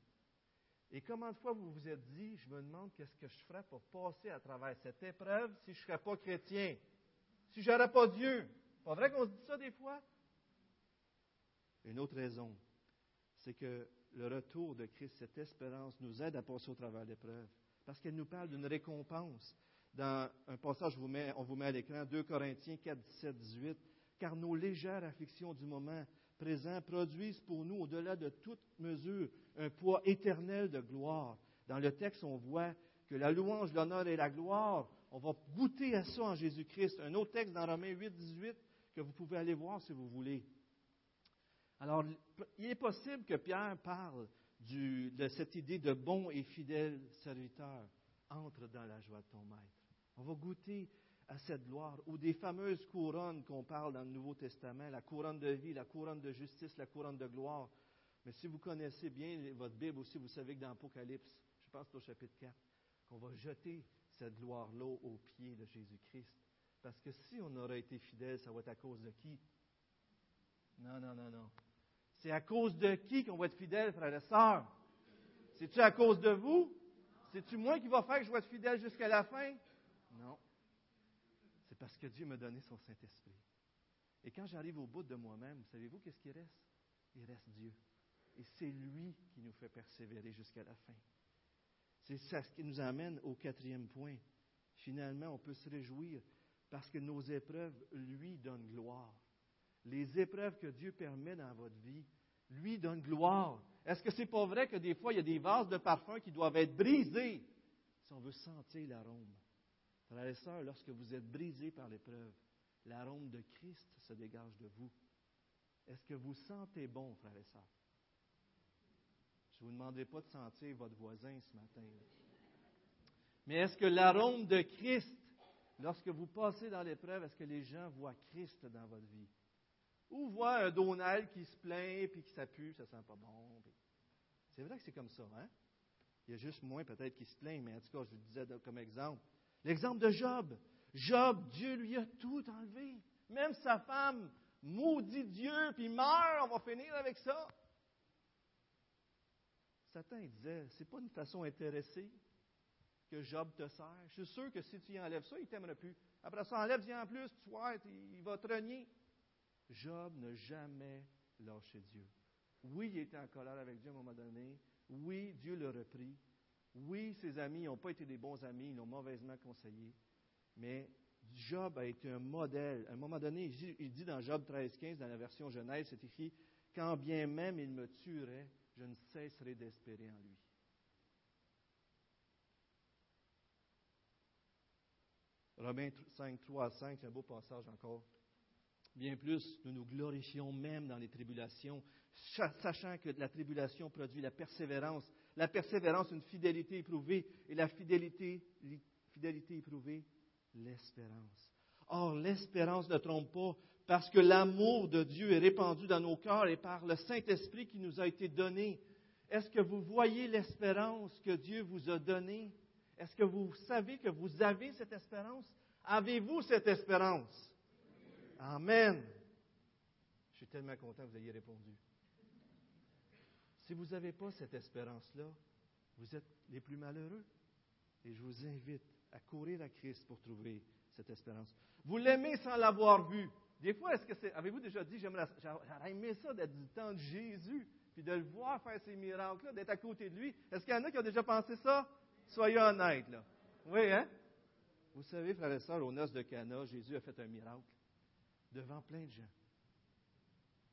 Et combien de fois vous vous êtes dit Je me demande qu'est-ce que je ferais pour passer à travers cette épreuve si je ne serais pas chrétien? Si je n'aurais pas Dieu? Pas vrai qu'on se dit ça des fois? Une autre raison, c'est que le retour de Christ, cette espérance, nous aide à passer au travers de l'épreuve. Parce qu'elle nous parle d'une récompense dans un passage, on vous met à l'écran, 2 Corinthiens 4, 17, 18, car nos légères afflictions du moment présent produisent pour nous, au-delà de toute mesure, un poids éternel de gloire. Dans le texte, on voit que la louange, l'honneur et la gloire, on va goûter à ça en Jésus-Christ. Un autre texte dans Romains 8, 18 que vous pouvez aller voir si vous voulez. Alors, il est possible que Pierre parle de cette idée de bon et fidèle serviteur. Entre dans la joie de ton maître. On va goûter à cette gloire, ou des fameuses couronnes qu'on parle dans le Nouveau Testament, la couronne de vie, la couronne de justice, la couronne de gloire. Mais si vous connaissez bien votre Bible aussi, vous savez que dans l'Apocalypse, je pense au chapitre 4, qu'on va jeter cette gloire-là aux pieds de Jésus-Christ. Parce que si on aurait été fidèle, ça va être à cause de qui? Non, non, non, non. C'est à cause de qui qu'on va être fidèle, frères et sœurs? C'est-tu à cause de vous? C'est-tu moi qui va faire que je vais être fidèle jusqu'à la fin? Non. C'est parce que Dieu m'a donné son Saint-Esprit. Et quand j'arrive au bout de moi-même, savez-vous qu'est-ce qui reste? Il reste Dieu. Et c'est lui qui nous fait persévérer jusqu'à la fin. C'est ça ce qui nous amène au quatrième point. Finalement, on peut se réjouir parce que nos épreuves lui donnent gloire. Les épreuves que Dieu permet dans votre vie lui donnent gloire. Est-ce que c'est pas vrai que des fois, il y a des vases de parfum qui doivent être brisés? Si on veut sentir l'arôme? Frères et sœurs, lorsque vous êtes brisés par l'épreuve, l'arôme de Christ se dégage de vous. Est-ce que vous sentez bon, frères et sœurs? Je ne vous demanderai pas de sentir votre voisin ce matin. Mais est-ce que l'arôme de Christ, lorsque vous passez dans l'épreuve, est-ce que les gens voient Christ dans votre vie? Ou voient un Donald qui se plaint puis qui s'appuie, ça sent pas bon. C'est vrai que c'est comme ça, hein? Il y a juste moins peut-être qui se plaint, mais en tout cas, je vous disais comme exemple. L'exemple de Job. Job, Dieu lui a tout enlevé. Même sa femme maudit Dieu, puis meurt, on va finir avec ça. Satan disait, c'est pas une façon intéressée que Job te sert. Je suis sûr que si tu y enlèves ça, il ne t'aimerait plus. Après ça, enlève-y en plus, tu vois, il va te renier. Job n'a jamais lâché Dieu. Oui, il était en colère avec Dieu à un moment donné. Oui, Dieu l'a repris. Oui, ses amis n'ont pas été des bons amis, ils l'ont mauvaisement conseillé. Mais Job a été un modèle. À un moment donné, il dit dans Job 13,15, dans la version Genèse, c'est écrit Quand bien même il me tuerait, je ne cesserai d'espérer en lui. Romains 5, 3 à 5, c'est un beau passage encore. Bien plus, nous nous glorifions même dans les tribulations, sachant que la tribulation produit la persévérance. La persévérance, une fidélité éprouvée, et la fidélité, fidélité éprouvée, l'espérance. Or, l'espérance ne trompe pas, parce que l'amour de Dieu est répandu dans nos cœurs et par le Saint-Esprit qui nous a été donné. Est-ce que vous voyez l'espérance que Dieu vous a donnée? Est-ce que vous savez que vous avez cette espérance? Avez-vous cette espérance? Amen. Je suis tellement content que vous ayez répondu. Si vous n'avez pas cette espérance-là, vous êtes les plus malheureux. Et je vous invite à courir à Christ pour trouver cette espérance. Vous l'aimez sans l'avoir vu. Des fois, est-ce que c'est. Avez-vous déjà dit, j'aimerais aimé ça d'être du temps de Jésus, puis de le voir faire ces miracles-là, d'être à côté de lui? Est-ce qu'il y en a qui ont déjà pensé ça? Soyez honnêtes, là. Oui, hein? Vous savez, frères et sœurs, au noces de Cana, Jésus a fait un miracle devant plein de gens.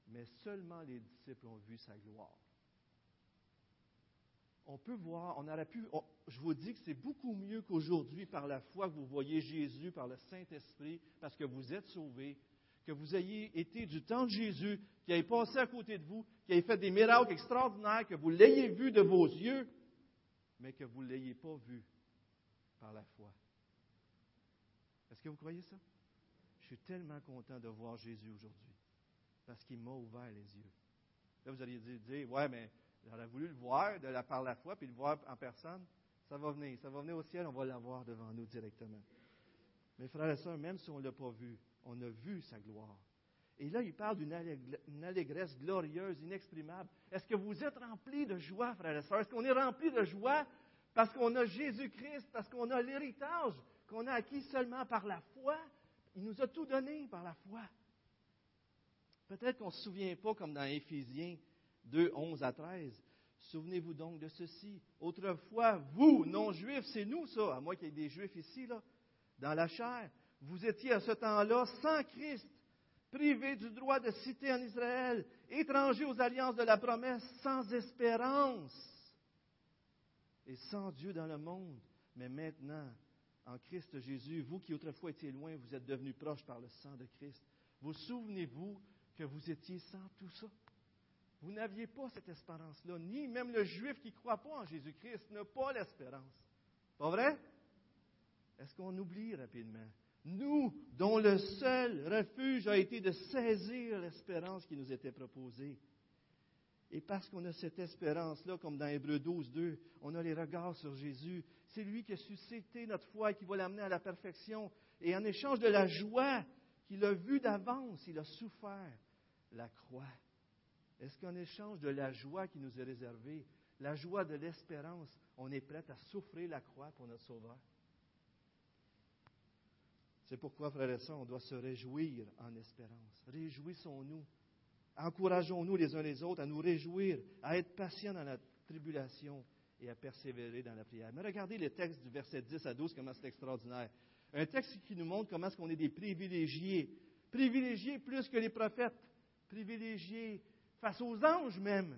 Mais seulement les disciples ont vu sa gloire. On peut voir, on aurait pu, je vous dis que c'est beaucoup mieux qu'aujourd'hui par la foi que vous voyez Jésus, par le Saint-Esprit, parce que vous êtes sauvés, que vous ayez été du temps de Jésus, qui ait passé à côté de vous, qui ait fait des miracles extraordinaires, que vous l'ayez vu de vos yeux, mais que vous ne l'ayez pas vu par la foi. Est-ce que vous croyez ça? Je suis tellement content de voir Jésus aujourd'hui, parce qu'il m'a ouvert les yeux. Là, vous allez dire, ouais, mais j'aurais voulu le voir de la, par la foi, puis le voir en personne. Ça va venir, ça va venir au ciel, on va l'avoir devant nous directement. Mais frères et sœurs, même si on ne l'a pas vu, on a vu sa gloire. Et là, il parle d'une allégresse glorieuse, inexprimable. Est-ce que vous êtes remplis de joie, frères et sœurs? Est-ce qu'on est remplis de joie parce qu'on a Jésus-Christ, parce qu'on a l'héritage qu'on a acquis seulement par la foi? Il nous a tout donné par la foi. Peut-être qu'on ne se souvient pas, comme dans Éphésiens 2, 11 à 13. Souvenez-vous donc de ceci. Autrefois, vous, non-juifs, c'est nous ça, à moins qu'il y ait des juifs ici, là, dans la chair, vous étiez à ce temps-là sans Christ, privés du droit de citer en Israël, étrangers aux alliances de la promesse, sans espérance et sans Dieu dans le monde. Mais maintenant, en Christ Jésus, vous qui autrefois étiez loin, vous êtes devenus proches par le sang de Christ. Vous souvenez-vous que vous étiez sans tout ça? Vous n'aviez pas cette espérance-là, ni même le juif qui ne croit pas en Jésus-Christ n'a pas l'espérance. Pas vrai? Est-ce qu'on oublie rapidement? Nous, dont le seul refuge a été de saisir l'espérance qui nous était proposée. Et parce qu'on a cette espérance-là, comme dans Hébreu 12, 2, on a les regards sur Jésus. C'est lui qui a suscité notre foi et qui va l'amener à la perfection. Et en échange de la joie qu'il a vue d'avance, il a souffert la croix. Est-ce qu'en échange de la joie qui nous est réservée, la joie de l'espérance, on est prêt à souffrir la croix pour notre Sauveur? C'est pourquoi, frères et sœurs, on doit se réjouir en espérance. Réjouissons-nous. Encourageons-nous les uns les autres à nous réjouir, à être patients dans la tribulation et à persévérer dans la prière. Mais regardez le texte du verset 10 à 12, comment c'est extraordinaire. Un texte qui nous montre comment est-ce qu'on est des privilégiés. Privilégiés plus que les prophètes. Privilégiés face aux anges même.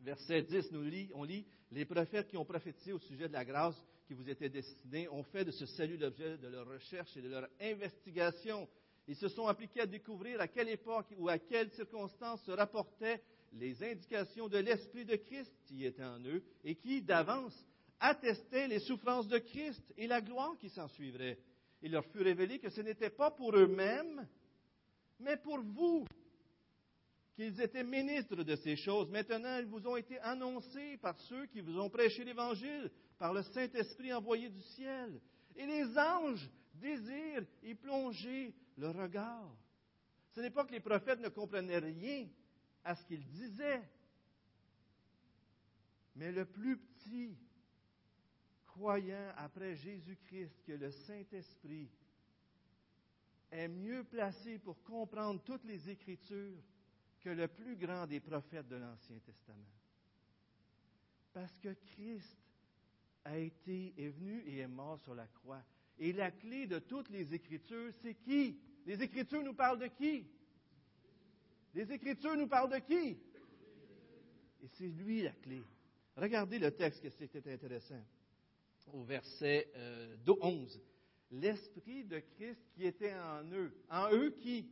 Verset 10, nous lit, on lit, les prophètes qui ont prophétisé au sujet de la grâce qui vous était destinée ont fait de ce salut l'objet de leur recherche et de leur investigation. Ils se sont appliqués à découvrir à quelle époque ou à quelles circonstances se rapportaient les indications de l'Esprit de Christ qui était en eux et qui, d'avance, attestaient les souffrances de Christ et la gloire qui s'en suivrait. Il leur fut révélé que ce n'était pas pour eux-mêmes, mais pour vous, qu'ils étaient ministres de ces choses. Maintenant, ils vous ont été annoncés par ceux qui vous ont prêché l'Évangile, par le Saint-Esprit envoyé du ciel. Et les anges désirent y plonger le regard. Ce n'est pas que les prophètes ne comprenaient rien à ce qu'ils disaient, mais le plus petit croyant après Jésus-Christ que le Saint-Esprit est mieux placé pour comprendre toutes les Écritures que le plus grand des prophètes de l'Ancien Testament. Parce que Christ a été, est venu et est mort sur la croix. Et la clé de toutes les Écritures, c'est qui? Les Écritures nous parlent de qui? Les Écritures nous parlent de qui? Et c'est lui la clé. Regardez le texte, que c'était intéressant. Au verset 11. Euh, L'Esprit de Christ qui était en eux. En eux qui?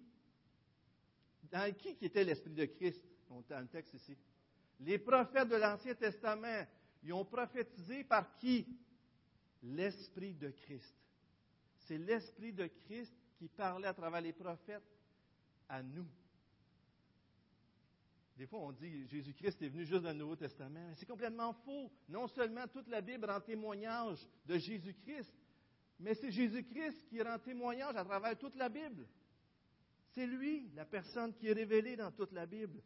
Dans qui était l'Esprit de Christ? On a un texte ici. Les prophètes de l'Ancien Testament, ils ont prophétisé par qui? L'Esprit de Christ. C'est l'Esprit de Christ qui parlait à travers les prophètes à nous. Des fois, on dit Jésus-Christ est venu juste dans le Nouveau Testament. Mais c'est complètement faux. Non seulement toute la Bible rend témoignage de Jésus-Christ, mais c'est Jésus-Christ qui rend témoignage à travers toute la Bible. C'est lui, la personne qui est révélée dans toute la Bible.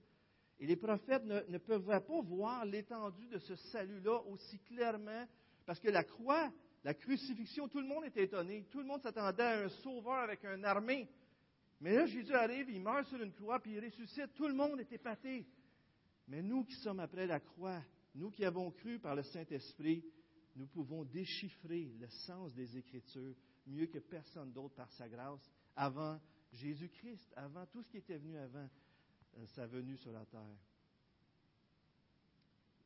Et les prophètes ne, peuvent pas voir l'étendue de ce salut-là aussi clairement, parce que la croix, la crucifixion, tout le monde était étonné. Tout le monde s'attendait à un sauveur avec une armée. Mais là, Jésus arrive, il meurt sur une croix, puis il ressuscite. Tout le monde est épaté. Mais nous qui sommes après la croix, nous qui avons cru par le Saint-Esprit, nous pouvons déchiffrer le sens des Écritures mieux que personne d'autre par sa grâce avant Jésus-Christ, avant tout ce qui était venu avant euh, sa venue sur la terre.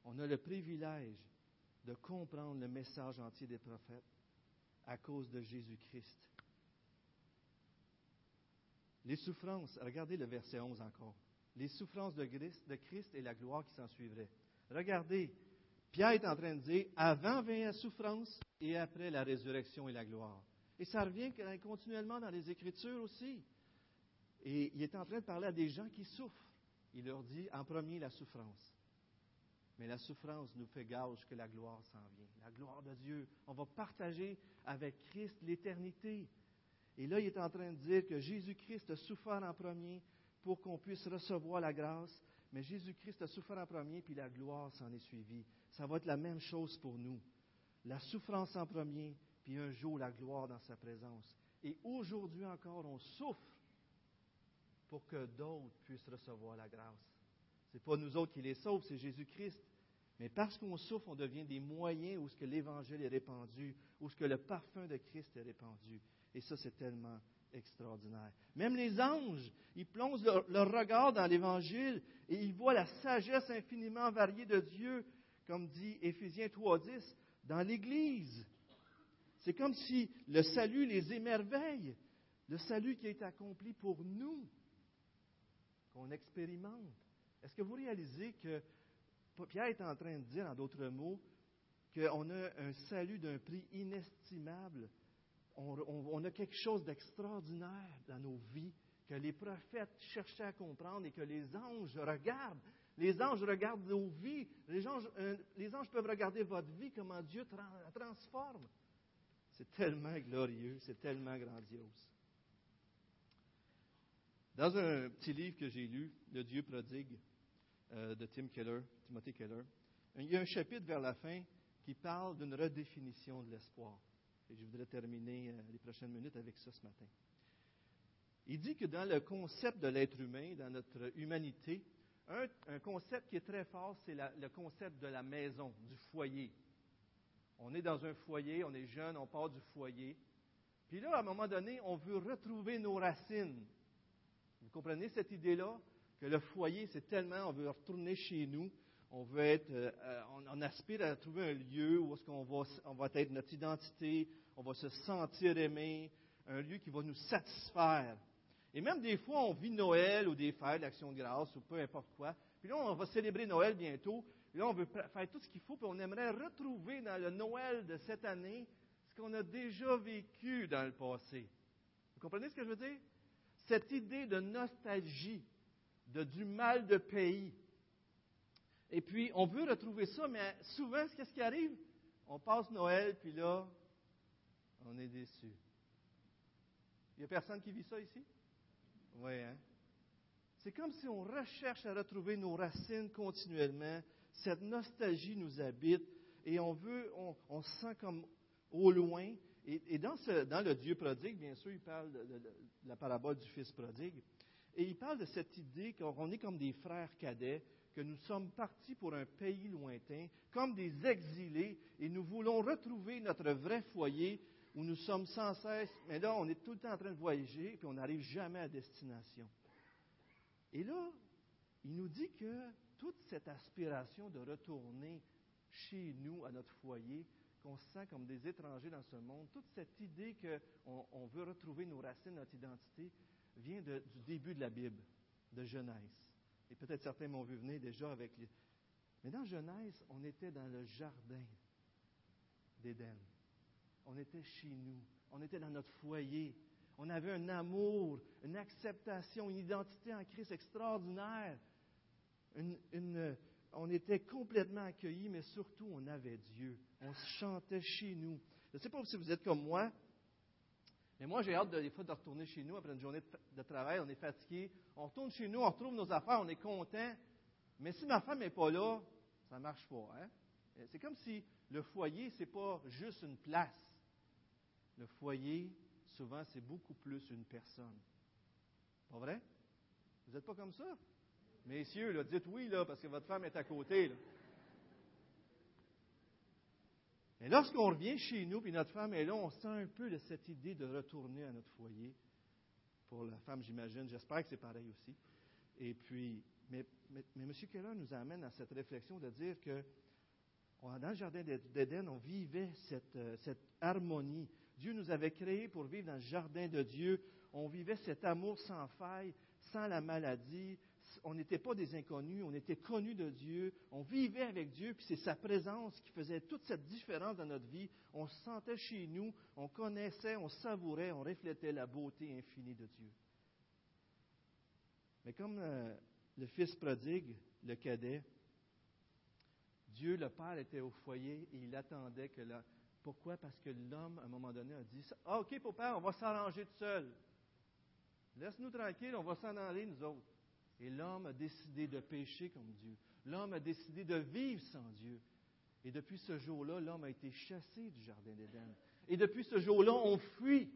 On a le privilège de comprendre le message entier des prophètes à cause de Jésus-Christ. Les souffrances, regardez le verset 11 encore. Les souffrances de Christ, de Christ et la gloire qui s'en suivrait. Regardez, Pierre est en train de dire, avant vint la souffrance et après la résurrection et la gloire. Et ça revient continuellement dans les Écritures aussi. Et il est en train de parler à des gens qui souffrent. Il leur dit en premier la souffrance. Mais la souffrance nous fait gage que la gloire s'en vient. La gloire de Dieu. On va partager avec Christ l'éternité. Et là, il est en train de dire que Jésus-Christ a souffert en premier pour qu'on puisse recevoir la grâce. Mais Jésus-Christ a souffert en premier, puis la gloire s'en est suivie. Ça va être la même chose pour nous. La souffrance en premier, puis un jour la gloire dans sa présence. Et aujourd'hui encore, on souffre pour que d'autres puissent recevoir la grâce. Ce n'est pas nous autres qui les sauvent, c'est Jésus-Christ. Mais parce qu'on souffre, on devient des moyens où ce que l'Évangile est répandu, où ce que le parfum de Christ est répandu. Et ça, c'est tellement extraordinaire. Même les anges, ils plongent leur, leur regard dans l'Évangile et ils voient la sagesse infiniment variée de Dieu, comme dit Éphésiens 3.10, dans l'Église. C'est comme si le salut les émerveille, le salut qui est accompli pour nous qu'on expérimente. Est-ce que vous réalisez que Pierre est en train de dire, en d'autres mots, qu'on a un salut d'un prix inestimable? On, a quelque chose d'extraordinaire dans nos vies que les prophètes cherchaient à comprendre et que les anges regardent. Les anges regardent nos vies. Les anges, euh, les anges peuvent regarder votre vie, comment Dieu la transforme. C'est tellement glorieux, c'est tellement grandiose. Dans un petit livre que j'ai lu, Le Dieu prodigue, euh, de Tim Keller, Timothy Keller, il y a un chapitre vers la fin qui parle d'une redéfinition de l'espoir. Et je voudrais terminer euh, les prochaines minutes avec ça ce matin. Il dit que dans le concept de l'être humain, dans notre humanité, un, concept qui est très fort, c'est le concept de la maison, du foyer. On est dans un foyer, on est jeune, on part du foyer. Puis là, à un moment donné, on veut retrouver nos racines. Comprenez cette idée-là? Que le foyer, c'est tellement, on veut retourner chez nous, on veut être, euh, euh, on, aspire à trouver un lieu où est-ce qu'on va, on va être notre identité, on va se sentir aimé, un lieu qui va nous satisfaire. Et même des fois, on vit Noël ou des fêtes, l'Action de grâce ou peu importe quoi. Puis là, on va célébrer Noël bientôt. Puis là, on veut faire tout ce qu'il faut, puis on aimerait retrouver dans le Noël de cette année ce qu'on a déjà vécu dans le passé. Vous comprenez ce que je veux dire? Cette idée de nostalgie, de du mal de pays, et puis, on veut retrouver ça, mais souvent, qu'est-ce qui arrive? On passe Noël, puis là, on est déçu. Il n'y a personne qui vit ça ici? Oui, hein? C'est comme si on recherche à retrouver nos racines continuellement. Cette nostalgie nous habite et on veut, on, se sent comme au loin. Et, dans, le Dieu prodigue, bien sûr, il parle de, de, la parabole du Fils prodigue. Et il parle de cette idée qu'on est comme des frères cadets que nous sommes partis pour un pays lointain, comme des exilés, et nous voulons retrouver notre vrai foyer où nous sommes sans cesse, mais là, on est tout le temps en train de voyager, puis on n'arrive jamais à destination. Et là, il nous dit que toute cette aspiration de retourner chez nous, à notre foyer, qu'on se sent comme des étrangers dans ce monde, toute cette idée qu'on on veut retrouver nos racines, notre identité, vient du début de la Bible, de Genèse. Et peut-être certains m'ont vu venir déjà avec les... Mais dans Genèse, on était dans le jardin d'Éden. On était chez nous. On était dans notre foyer. On avait un amour, une acceptation, une identité en Christ extraordinaire. On était complètement accueillis, mais surtout, on avait Dieu. On se chantait chez nous. Je ne sais pas si vous êtes comme moi, mais moi, j'ai hâte des fois de retourner chez nous après une journée de, travail, on est fatigué, on retourne chez nous, on retrouve nos affaires, on est content. Mais si ma femme n'est pas là, ça ne marche pas. Hein? C'est comme si le foyer, ce n'est pas juste une place. Le foyer, souvent, c'est beaucoup plus une personne. Pas vrai? Vous n'êtes pas comme ça? Messieurs, dites oui, parce que votre femme est à côté. Là. Et lorsqu'on revient chez nous, puis notre femme est là, on sent un peu de cette idée de retourner à notre foyer. Pour la femme, j'imagine. J'espère que c'est pareil aussi. Et puis, mais, mais, M. Keller nous amène à cette réflexion de dire que dans le jardin d'Éden, on vivait cette, euh, cette harmonie. Dieu nous avait créés pour vivre dans le jardin de Dieu. On vivait cet amour sans faille, sans la maladie, on n'était pas des inconnus, on était connus de Dieu, on vivait avec Dieu, puis c'est sa présence qui faisait toute cette différence dans notre vie. On se sentait chez nous, on connaissait, on savourait, on reflétait la beauté infinie de Dieu. Mais comme euh, le fils prodigue, le cadet, Dieu, le Père, était au foyer et il attendait que la... Pourquoi? Parce que l'homme, à un moment donné, a dit Ah, OK, papa, on va s'arranger tout seul. Laisse-nous tranquille, on va s'en aller, nous autres. Et l'homme a décidé de pécher comme Dieu. L'homme a décidé de vivre sans Dieu. Et depuis ce jour-là, l'homme a été chassé du Jardin d'Éden. Et depuis ce jour-là, on fuit.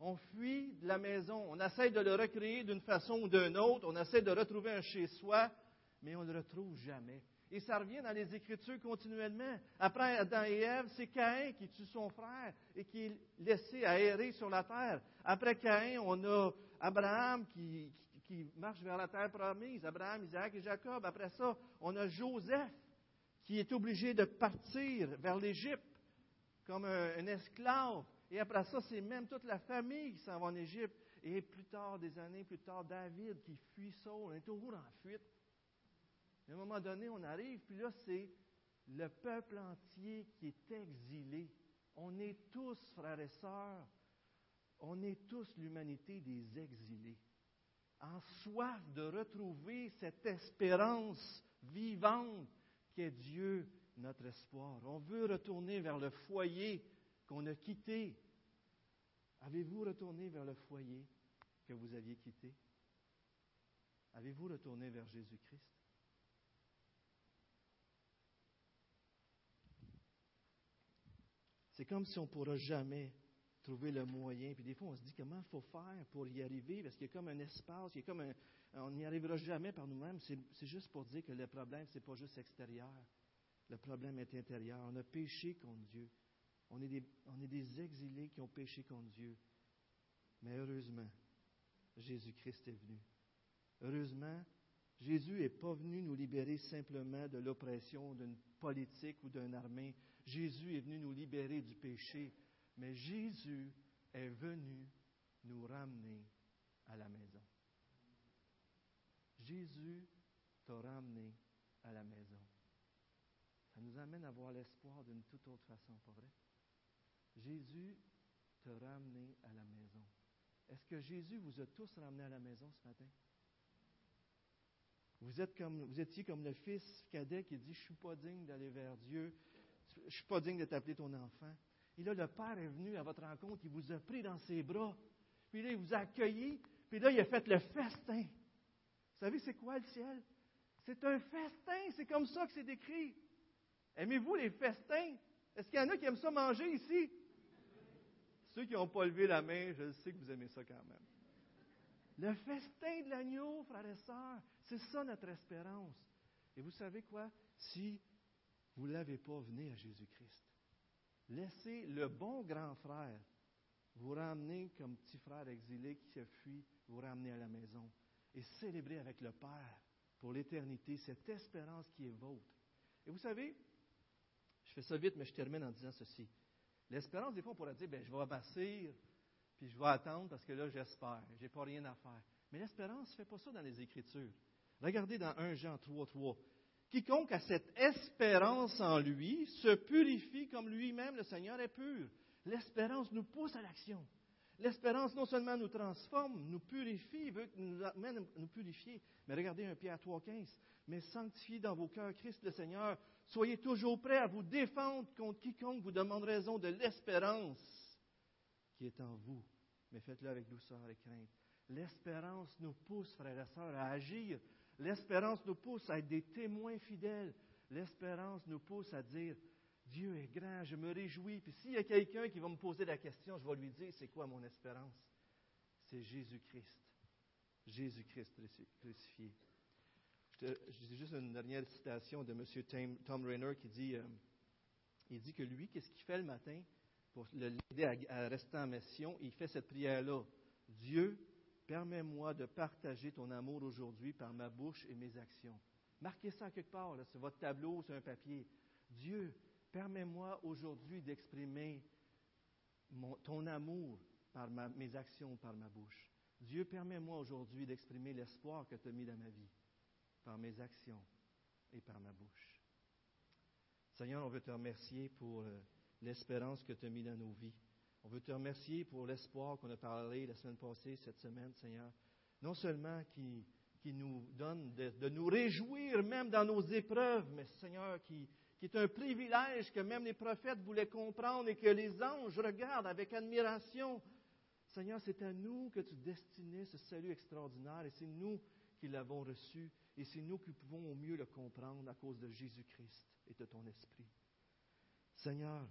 On fuit de la maison. On essaie de le recréer d'une façon ou d'une autre. On essaie de retrouver un chez-soi, mais on ne le retrouve jamais. Et ça revient dans les Écritures continuellement. Après Adam et Ève, c'est Caïn qui tue son frère et qui est laissé aérer sur la terre. Après Caïn, on a Abraham qui, qui marche vers la terre promise, Abraham, Isaac et Jacob. Après ça, on a Joseph qui est obligé de partir vers l'Égypte comme un, esclave. Et après ça, c'est même toute la famille qui s'en va en Égypte. Et plus tard, des années plus tard, David qui fuit Saul. On est toujours en fuite. à un moment donné, on arrive, puis là, c'est le peuple entier qui est exilé. On est tous, frères et sœurs, on est tous l'humanité des exilés, en soif de retrouver cette espérance vivante qu'est Dieu, notre espoir. On veut retourner vers le foyer qu'on a quitté. Avez-vous retourné vers le foyer que vous aviez quitté? Avez-vous retourné vers Jésus-Christ? C'est comme si on ne pourra jamais trouver le moyen. Puis des fois, on se dit comment il faut faire pour y arriver, parce qu'il y a comme un espace, il y a comme on n'y arrivera jamais par nous-mêmes. C'est juste pour dire que le problème, ce n'est pas juste extérieur. Le problème est intérieur. On a péché contre Dieu. On est, des, on est des exilés qui ont péché contre Dieu. Mais heureusement, Jésus-Christ est venu. Heureusement, Jésus n'est pas venu nous libérer simplement de l'oppression d'une politique ou d'une armée. Jésus est venu nous libérer du péché. Mais Jésus est venu nous ramener à la maison. Jésus t'a ramené à la maison. Ça nous amène à voir l'espoir d'une toute autre façon, pas vrai? Jésus t'a ramené à la maison. Est-ce que Jésus vous a tous ramenés à la maison ce matin? Vous, êtes comme, vous étiez comme le fils cadet qui dit, je ne suis pas digne d'aller vers Dieu, je ne suis pas digne de t'appeler ton enfant. Et là, le Père est venu à votre rencontre, il vous a pris dans ses bras, puis là, il vous a accueilli, puis là, il a fait le festin. Vous savez, c'est quoi le ciel? C'est un festin, c'est comme ça que c'est décrit. Aimez-vous les festins? Est-ce qu'il y en a qui aiment ça manger ici? Ceux qui n'ont pas levé la main, je sais que vous aimez ça quand même. Le festin de l'agneau, frères et sœurs, c'est ça notre espérance. Et vous savez quoi? Si vous ne l'avez pas, venez à Jésus-Christ. Laissez le bon grand frère vous ramener comme petit frère exilé qui a fui, vous ramener à la maison et célébrer avec le Père pour l'éternité cette espérance qui est vôtre. Et vous savez, je fais ça vite, mais je termine en disant ceci. L'espérance, des fois, on pourrait dire, ben, je vais abassir, puis je vais attendre parce que là, j'espère. Je n'ai pas rien à faire. Mais l'espérance ne fait pas ça dans les Écritures. Regardez dans 1 Jean 3, 3. Quiconque a cette espérance en lui se purifie comme lui-même le Seigneur est pur. L'espérance nous pousse à l'action. L'espérance non seulement nous transforme, nous purifie, veut nous amène nous purifier. Mais regardez 1 Pierre 3, 15. Mais sanctifiez dans vos cœurs Christ le Seigneur. Soyez toujours prêts à vous défendre contre quiconque vous demande raison de l'espérance qui est en vous. Mais faites-le avec douceur et crainte. L'espérance nous pousse, frères et sœurs, à agir L'espérance nous pousse à être des témoins fidèles. L'espérance nous pousse à dire, Dieu est grand, je me réjouis. Puis s'il y a quelqu'un qui va me poser la question, je vais lui dire, c'est quoi mon espérance? C'est Jésus-Christ. Jésus-Christ crucifié. Je, dis juste une dernière citation de M. Tom Rainer qui dit, euh, il dit que lui, qu'est-ce qu'il fait le matin pour l'aider à, à rester en mission? Il fait cette prière-là. Dieu, Permets-moi de partager ton amour aujourd'hui par ma bouche et mes actions. Marquez ça quelque part, sur votre tableau, sur un papier. Dieu, permets-moi aujourd'hui d'exprimer ton amour par mes actions, par ma bouche. Dieu, permets-moi aujourd'hui d'exprimer l'espoir que tu as mis dans ma vie, par mes actions et par ma bouche. Seigneur, on veut te remercier pour euh, l'espérance que tu as mis dans nos vies. On veut te remercier pour l'espoir qu'on a parlé la semaine passée, cette semaine, Seigneur. Non seulement qui, qui nous donne de, nous réjouir même dans nos épreuves, mais Seigneur, qui, qui est un privilège que même les prophètes voulaient comprendre et que les anges regardent avec admiration. Seigneur, c'est à nous que tu destinais ce salut extraordinaire et c'est nous qui l'avons reçu et c'est nous qui pouvons au mieux le comprendre à cause de Jésus-Christ et de ton esprit. Seigneur,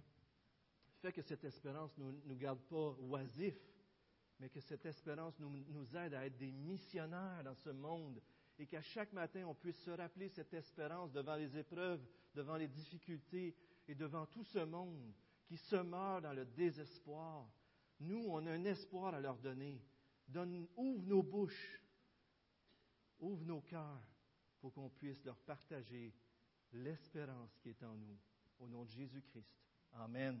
Fais que cette espérance ne nous, garde pas oisifs, mais que cette espérance nous, nous aide à être des missionnaires dans ce monde et qu'à chaque matin, on puisse se rappeler cette espérance devant les épreuves, devant les difficultés et devant tout ce monde qui se meurt dans le désespoir. Nous, on a un espoir à leur donner. Donne, ouvre nos bouches, ouvre nos cœurs pour qu'on puisse leur partager l'espérance qui est en nous. Au nom de Jésus-Christ. Amen.